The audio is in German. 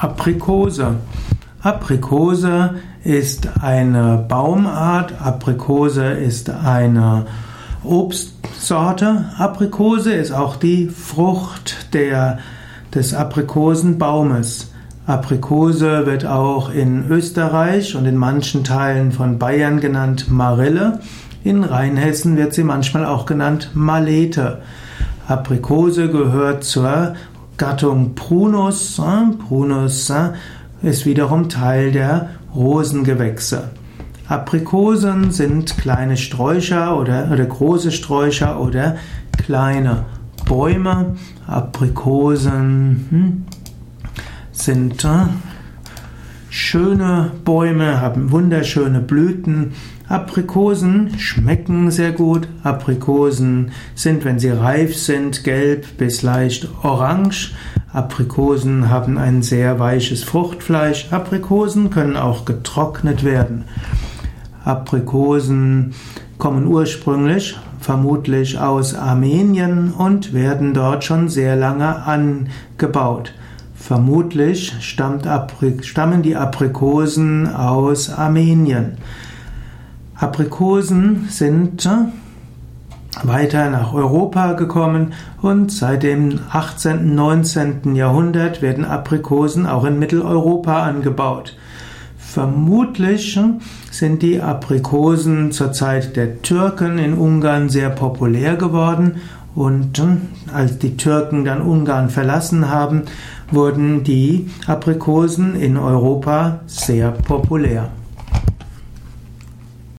Aprikose. Aprikose ist eine Baumart. Aprikose ist eine Obstsorte. Aprikose ist auch die Frucht der, des Aprikosenbaumes. Aprikose wird auch in Österreich und in manchen Teilen von Bayern genannt Marille. In Rheinhessen wird sie manchmal auch genannt Malete. Aprikose gehört zur Gattung Prunus. Prunus ist wiederum Teil der Rosengewächse. Aprikosen sind kleine Sträucher oder, oder große Sträucher oder kleine Bäume. Aprikosen hm, sind schöne Bäume, haben wunderschöne Blüten. Aprikosen schmecken sehr gut. Aprikosen sind, wenn sie reif sind, gelb bis leicht orange. Aprikosen haben ein sehr weiches Fruchtfleisch. Aprikosen können auch getrocknet werden. Aprikosen kommen ursprünglich vermutlich aus Armenien und werden dort schon sehr lange angebaut. Vermutlich stammen die Aprikosen aus Armenien. Aprikosen sind weiter nach Europa gekommen und seit dem 18. und 19. Jahrhundert werden Aprikosen auch in Mitteleuropa angebaut. Vermutlich sind die Aprikosen zur Zeit der Türken in Ungarn sehr populär geworden und äh, als die Türken dann Ungarn verlassen haben, wurden die Aprikosen in Europa sehr populär.